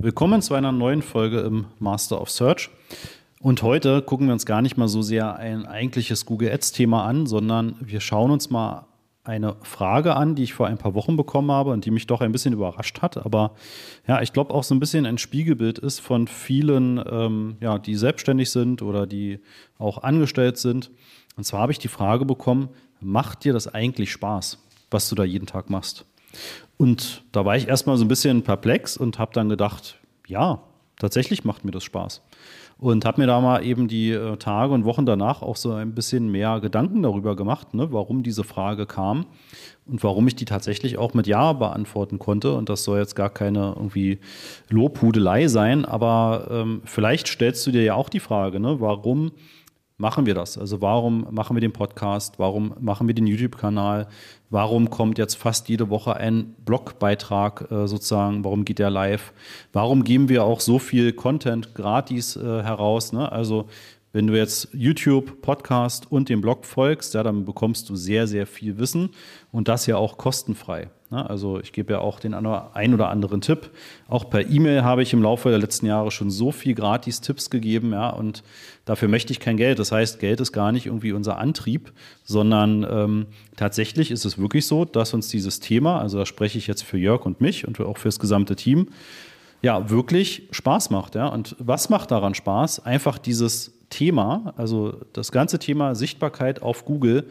Willkommen zu einer neuen Folge im Master of Search. Und heute gucken wir uns gar nicht mal so sehr ein eigentliches Google Ads-Thema an, sondern wir schauen uns mal eine Frage an, die ich vor ein paar Wochen bekommen habe und die mich doch ein bisschen überrascht hat, aber ja, ich glaube auch so ein bisschen ein Spiegelbild ist von vielen, ähm, ja, die selbstständig sind oder die auch angestellt sind. Und zwar habe ich die Frage bekommen, macht dir das eigentlich Spaß, was du da jeden Tag machst? Und da war ich erstmal so ein bisschen perplex und habe dann gedacht, ja, tatsächlich macht mir das Spaß. Und habe mir da mal eben die äh, Tage und Wochen danach auch so ein bisschen mehr Gedanken darüber gemacht, ne, warum diese Frage kam und warum ich die tatsächlich auch mit Ja beantworten konnte. Und das soll jetzt gar keine irgendwie Lobhudelei sein, aber ähm, vielleicht stellst du dir ja auch die Frage, ne, warum machen wir das? Also warum machen wir den Podcast? Warum machen wir den YouTube-Kanal? Warum kommt jetzt fast jede Woche ein Blogbeitrag äh, sozusagen? Warum geht der live? Warum geben wir auch so viel Content gratis äh, heraus? Ne? Also wenn du jetzt YouTube, Podcast und dem Blog folgst, ja, dann bekommst du sehr, sehr viel Wissen und das ja auch kostenfrei. Also ich gebe ja auch den ein oder anderen Tipp. Auch per E-Mail habe ich im Laufe der letzten Jahre schon so viel gratis Tipps gegeben, ja, und dafür möchte ich kein Geld. Das heißt, Geld ist gar nicht irgendwie unser Antrieb, sondern ähm, tatsächlich ist es wirklich so, dass uns dieses Thema, also da spreche ich jetzt für Jörg und mich und auch für das gesamte Team, ja, wirklich Spaß macht. Ja? Und was macht daran Spaß? Einfach dieses Thema, also das ganze Thema Sichtbarkeit auf Google,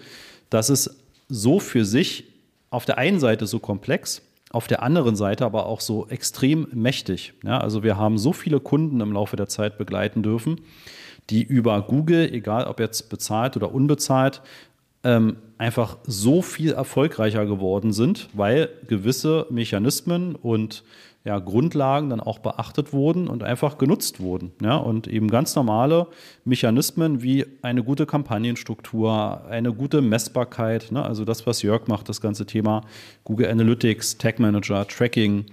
das ist so für sich auf der einen Seite so komplex, auf der anderen Seite aber auch so extrem mächtig. Ja, also wir haben so viele Kunden im Laufe der Zeit begleiten dürfen, die über Google, egal ob jetzt bezahlt oder unbezahlt, ähm, einfach so viel erfolgreicher geworden sind, weil gewisse Mechanismen und ja, Grundlagen dann auch beachtet wurden und einfach genutzt wurden. Ja, und eben ganz normale Mechanismen wie eine gute Kampagnenstruktur, eine gute Messbarkeit, ne, also das, was Jörg macht, das ganze Thema Google Analytics, Tag Manager, Tracking.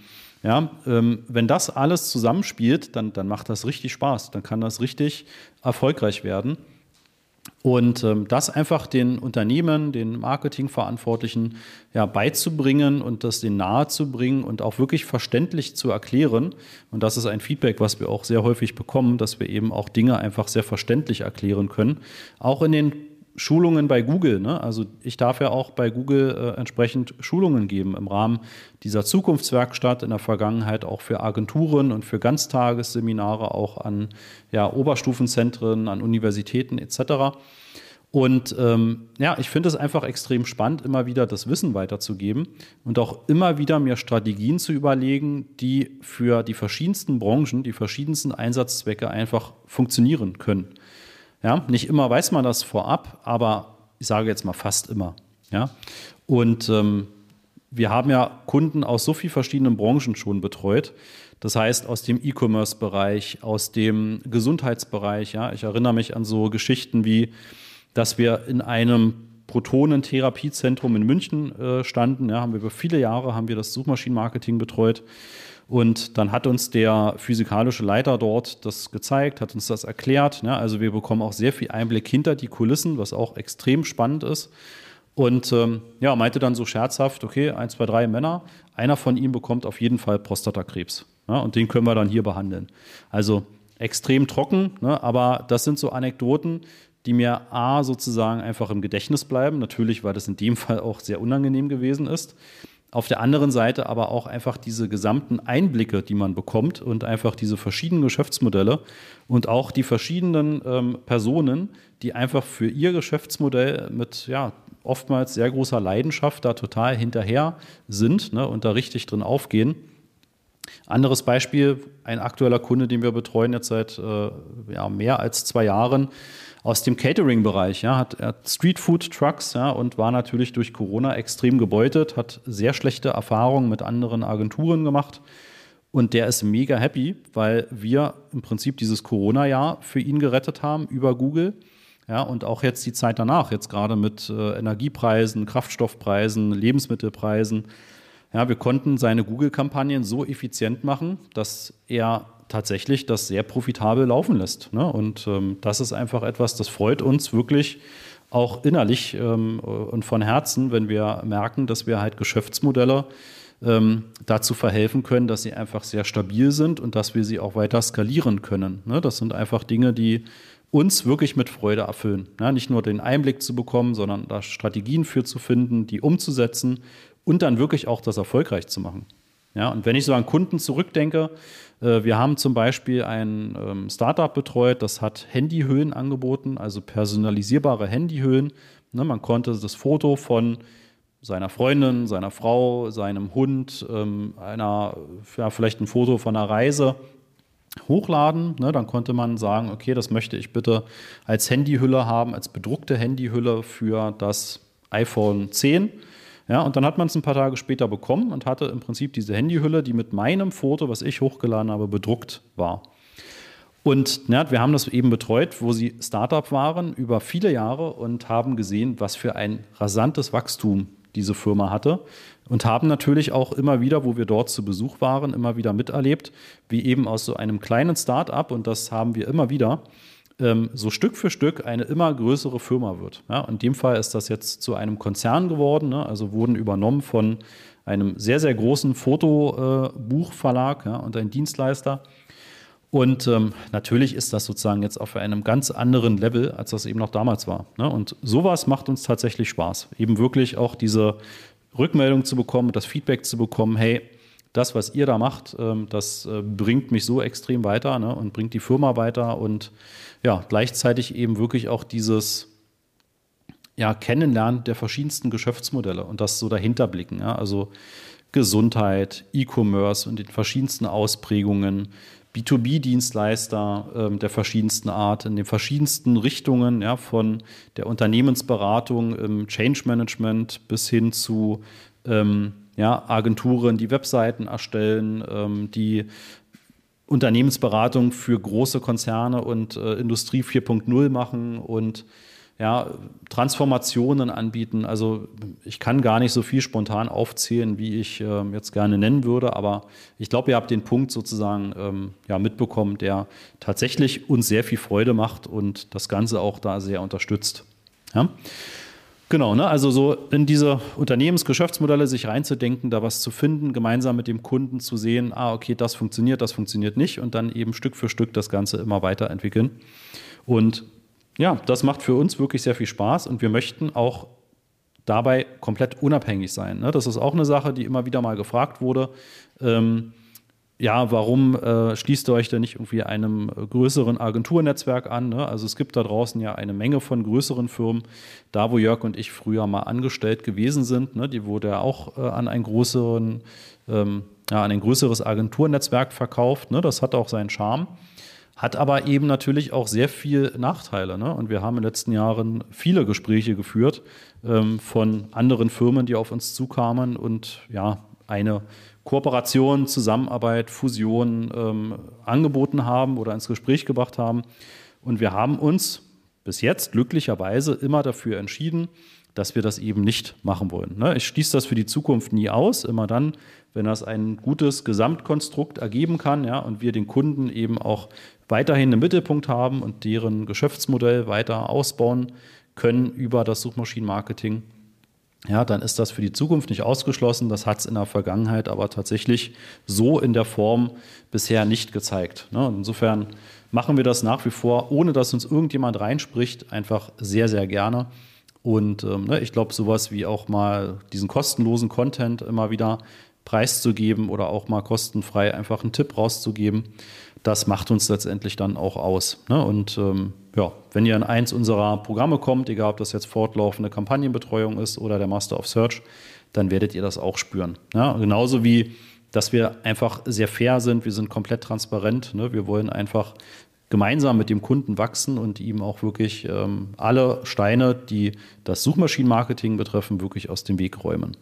Ja, ähm, wenn das alles zusammenspielt, dann, dann macht das richtig Spaß, dann kann das richtig erfolgreich werden. Und ähm, das einfach den Unternehmen, den Marketingverantwortlichen ja, beizubringen und das denen nahezubringen und auch wirklich verständlich zu erklären. Und das ist ein Feedback, was wir auch sehr häufig bekommen, dass wir eben auch Dinge einfach sehr verständlich erklären können. Auch in den Schulungen bei Google. Ne? Also ich darf ja auch bei Google äh, entsprechend Schulungen geben im Rahmen dieser Zukunftswerkstatt, in der Vergangenheit auch für Agenturen und für Ganztagesseminare, auch an ja, Oberstufenzentren, an Universitäten etc. Und ähm, ja, ich finde es einfach extrem spannend, immer wieder das Wissen weiterzugeben und auch immer wieder mir Strategien zu überlegen, die für die verschiedensten Branchen, die verschiedensten Einsatzzwecke einfach funktionieren können. Ja, nicht immer weiß man das vorab, aber ich sage jetzt mal fast immer. Ja, und ähm, wir haben ja Kunden aus so vielen verschiedenen Branchen schon betreut. Das heißt, aus dem E-Commerce-Bereich, aus dem Gesundheitsbereich. Ja, ich erinnere mich an so Geschichten wie, dass wir in einem Protonentherapiezentrum in München äh, standen. Ja, haben wir über viele Jahre haben wir das Suchmaschinenmarketing betreut. Und dann hat uns der physikalische Leiter dort das gezeigt, hat uns das erklärt. Ne? Also wir bekommen auch sehr viel Einblick hinter die Kulissen, was auch extrem spannend ist. Und ähm, ja, meinte dann so scherzhaft, okay, eins, zwei, drei Männer, einer von ihnen bekommt auf jeden Fall Prostatakrebs. Ja, und den können wir dann hier behandeln. Also extrem trocken, ne, aber das sind so Anekdoten, die mir A sozusagen einfach im Gedächtnis bleiben. Natürlich, weil das in dem Fall auch sehr unangenehm gewesen ist. Auf der anderen Seite aber auch einfach diese gesamten Einblicke, die man bekommt und einfach diese verschiedenen Geschäftsmodelle und auch die verschiedenen ähm, Personen, die einfach für ihr Geschäftsmodell mit ja, oftmals sehr großer Leidenschaft da total hinterher sind ne, und da richtig drin aufgehen. Anderes Beispiel, ein aktueller Kunde, den wir betreuen jetzt seit äh, ja, mehr als zwei Jahren, aus dem Catering-Bereich, ja, hat, hat Streetfood-Trucks ja, und war natürlich durch Corona extrem gebeutet, hat sehr schlechte Erfahrungen mit anderen Agenturen gemacht. Und der ist mega happy, weil wir im Prinzip dieses Corona-Jahr für ihn gerettet haben über Google. Ja, und auch jetzt die Zeit danach, jetzt gerade mit äh, Energiepreisen, Kraftstoffpreisen, Lebensmittelpreisen. Ja, wir konnten seine Google-Kampagnen so effizient machen, dass er tatsächlich das sehr profitabel laufen lässt. Ne? Und ähm, das ist einfach etwas, das freut uns wirklich auch innerlich ähm, und von Herzen, wenn wir merken, dass wir halt Geschäftsmodelle ähm, dazu verhelfen können, dass sie einfach sehr stabil sind und dass wir sie auch weiter skalieren können. Ne? Das sind einfach Dinge, die uns wirklich mit Freude erfüllen. Ja, nicht nur den Einblick zu bekommen, sondern da Strategien für zu finden, die umzusetzen und dann wirklich auch das erfolgreich zu machen. Ja, und wenn ich so an Kunden zurückdenke, äh, wir haben zum Beispiel ein ähm, Startup betreut, das hat Handyhöhen angeboten, also personalisierbare Handyhöhen. Ne, man konnte das Foto von seiner Freundin, seiner Frau, seinem Hund, ähm, einer, ja, vielleicht ein Foto von einer Reise hochladen. Ne, dann konnte man sagen, okay, das möchte ich bitte als Handyhülle haben, als bedruckte Handyhülle für das iPhone 10. Ja, und dann hat man es ein paar Tage später bekommen und hatte im Prinzip diese Handyhülle, die mit meinem Foto, was ich hochgeladen habe, bedruckt war. Und ja, wir haben das eben betreut, wo sie Startup waren über viele Jahre und haben gesehen, was für ein rasantes Wachstum diese Firma hatte und haben natürlich auch immer wieder, wo wir dort zu Besuch waren, immer wieder miterlebt, wie eben aus so einem kleinen Start-up, und das haben wir immer wieder, ähm, so Stück für Stück eine immer größere Firma wird. Ja, in dem Fall ist das jetzt zu einem Konzern geworden, ne? also wurden übernommen von einem sehr, sehr großen Fotobuchverlag äh, ja, und ein Dienstleister. Und ähm, natürlich ist das sozusagen jetzt auf einem ganz anderen Level, als das eben noch damals war. Ne? Und sowas macht uns tatsächlich Spaß. Eben wirklich auch diese Rückmeldung zu bekommen, das Feedback zu bekommen, hey, das, was ihr da macht, ähm, das äh, bringt mich so extrem weiter ne, und bringt die Firma weiter und ja, gleichzeitig eben wirklich auch dieses ja, Kennenlernen der verschiedensten Geschäftsmodelle und das so dahinter blicken. Ja, also Gesundheit, E-Commerce und den verschiedensten Ausprägungen, B2B-Dienstleister ähm, der verschiedensten Art, in den verschiedensten Richtungen, ja, von der Unternehmensberatung im Change Management bis hin zu ähm, ja, Agenturen, die Webseiten erstellen, ähm, die Unternehmensberatung für große Konzerne und äh, Industrie 4.0 machen und ja, Transformationen anbieten. Also ich kann gar nicht so viel spontan aufzählen, wie ich äh, jetzt gerne nennen würde, aber ich glaube, ihr habt den Punkt sozusagen ähm, ja, mitbekommen, der tatsächlich uns sehr viel Freude macht und das Ganze auch da sehr unterstützt. Ja? Genau, ne? also so in diese Unternehmensgeschäftsmodelle sich reinzudenken, da was zu finden, gemeinsam mit dem Kunden zu sehen, ah, okay, das funktioniert, das funktioniert nicht und dann eben Stück für Stück das Ganze immer weiterentwickeln. Und ja, das macht für uns wirklich sehr viel Spaß und wir möchten auch dabei komplett unabhängig sein. Ne? Das ist auch eine Sache, die immer wieder mal gefragt wurde. Ähm, ja, warum äh, schließt ihr euch denn nicht irgendwie einem größeren Agenturnetzwerk an? Ne? Also es gibt da draußen ja eine Menge von größeren Firmen. Da, wo Jörg und ich früher mal angestellt gewesen sind, ne, die wurde ja auch äh, an ein größeren, ähm, ja, an ein größeres Agenturnetzwerk verkauft. Ne? Das hat auch seinen Charme. Hat aber eben natürlich auch sehr viel Nachteile. Ne? Und wir haben in den letzten Jahren viele Gespräche geführt ähm, von anderen Firmen, die auf uns zukamen und ja, eine Kooperation, Zusammenarbeit, Fusion ähm, angeboten haben oder ins Gespräch gebracht haben. Und wir haben uns bis jetzt glücklicherweise immer dafür entschieden, dass wir das eben nicht machen wollen. Ne? Ich schließe das für die Zukunft nie aus, immer dann, wenn das ein gutes Gesamtkonstrukt ergeben kann ja, und wir den Kunden eben auch weiterhin im Mittelpunkt haben und deren Geschäftsmodell weiter ausbauen können über das Suchmaschinenmarketing, ja, dann ist das für die Zukunft nicht ausgeschlossen. Das hat es in der Vergangenheit aber tatsächlich so in der Form bisher nicht gezeigt. Ne? Insofern machen wir das nach wie vor, ohne dass uns irgendjemand reinspricht, einfach sehr, sehr gerne. Und ähm, ne, ich glaube, sowas wie auch mal diesen kostenlosen Content immer wieder preiszugeben oder auch mal kostenfrei einfach einen Tipp rauszugeben, das macht uns letztendlich dann auch aus. Ne? Und ähm, ja, wenn ihr in eins unserer Programme kommt, egal ob das jetzt fortlaufende Kampagnenbetreuung ist oder der Master of Search, dann werdet ihr das auch spüren. Ja? Genauso wie, dass wir einfach sehr fair sind, wir sind komplett transparent. Ne? Wir wollen einfach gemeinsam mit dem Kunden wachsen und ihm auch wirklich ähm, alle Steine, die das Suchmaschinenmarketing betreffen, wirklich aus dem Weg räumen.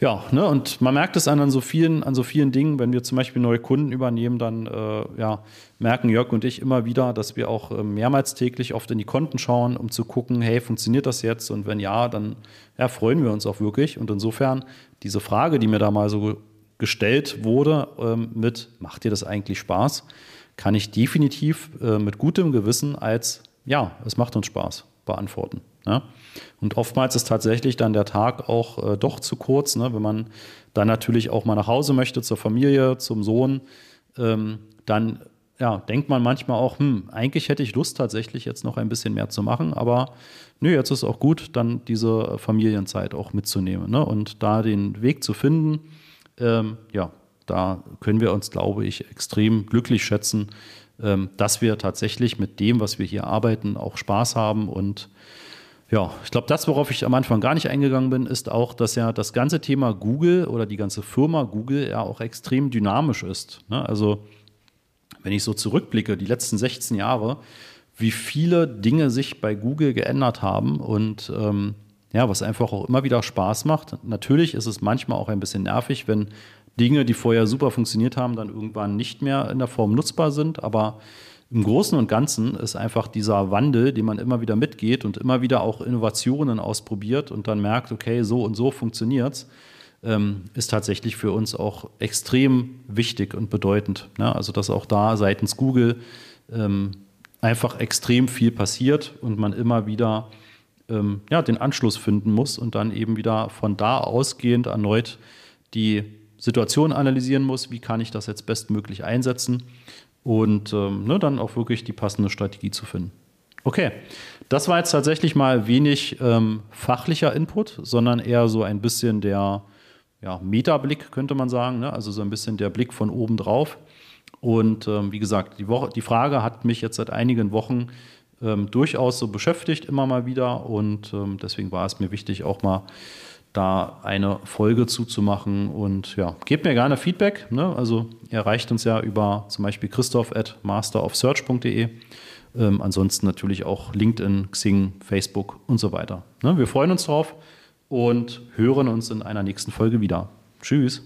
Ja, ne, und man merkt es an, so vielen, an so vielen Dingen, wenn wir zum Beispiel neue Kunden übernehmen, dann äh, ja, merken Jörg und ich immer wieder, dass wir auch äh, mehrmals täglich oft in die Konten schauen, um zu gucken, hey, funktioniert das jetzt? Und wenn ja, dann ja, freuen wir uns auch wirklich. Und insofern diese Frage, die mir da mal so gestellt wurde, ähm, mit, macht dir das eigentlich Spaß, kann ich definitiv äh, mit gutem Gewissen als, ja, es macht uns Spaß beantworten. Ne? Und oftmals ist tatsächlich dann der Tag auch äh, doch zu kurz, ne? wenn man dann natürlich auch mal nach Hause möchte, zur Familie, zum Sohn, ähm, dann ja, denkt man manchmal auch, hm, eigentlich hätte ich Lust tatsächlich jetzt noch ein bisschen mehr zu machen, aber nö, jetzt ist auch gut, dann diese Familienzeit auch mitzunehmen ne? und da den Weg zu finden, ähm, ja, da können wir uns, glaube ich, extrem glücklich schätzen, ähm, dass wir tatsächlich mit dem, was wir hier arbeiten, auch Spaß haben und ja, ich glaube, das, worauf ich am Anfang gar nicht eingegangen bin, ist auch, dass ja das ganze Thema Google oder die ganze Firma Google ja auch extrem dynamisch ist. Ne? Also, wenn ich so zurückblicke, die letzten 16 Jahre, wie viele Dinge sich bei Google geändert haben und ähm, ja, was einfach auch immer wieder Spaß macht. Natürlich ist es manchmal auch ein bisschen nervig, wenn Dinge, die vorher super funktioniert haben, dann irgendwann nicht mehr in der Form nutzbar sind, aber im Großen und Ganzen ist einfach dieser Wandel, den man immer wieder mitgeht und immer wieder auch Innovationen ausprobiert und dann merkt, okay, so und so funktioniert es, ähm, ist tatsächlich für uns auch extrem wichtig und bedeutend. Ne? Also, dass auch da seitens Google ähm, einfach extrem viel passiert und man immer wieder ähm, ja, den Anschluss finden muss und dann eben wieder von da ausgehend erneut die Situation analysieren muss, wie kann ich das jetzt bestmöglich einsetzen und ähm, ne, dann auch wirklich die passende Strategie zu finden. Okay, das war jetzt tatsächlich mal wenig ähm, fachlicher Input, sondern eher so ein bisschen der ja, Metablick, könnte man sagen, ne? also so ein bisschen der Blick von oben drauf. Und ähm, wie gesagt, die, Woche, die Frage hat mich jetzt seit einigen Wochen ähm, durchaus so beschäftigt, immer mal wieder. Und ähm, deswegen war es mir wichtig, auch mal da eine Folge zuzumachen. Und ja, gebt mir gerne Feedback. Ne? Also ihr erreicht uns ja über zum Beispiel christoph at masterofsearch.de. Ähm, ansonsten natürlich auch LinkedIn, Xing, Facebook und so weiter. Ne? Wir freuen uns drauf und hören uns in einer nächsten Folge wieder. Tschüss.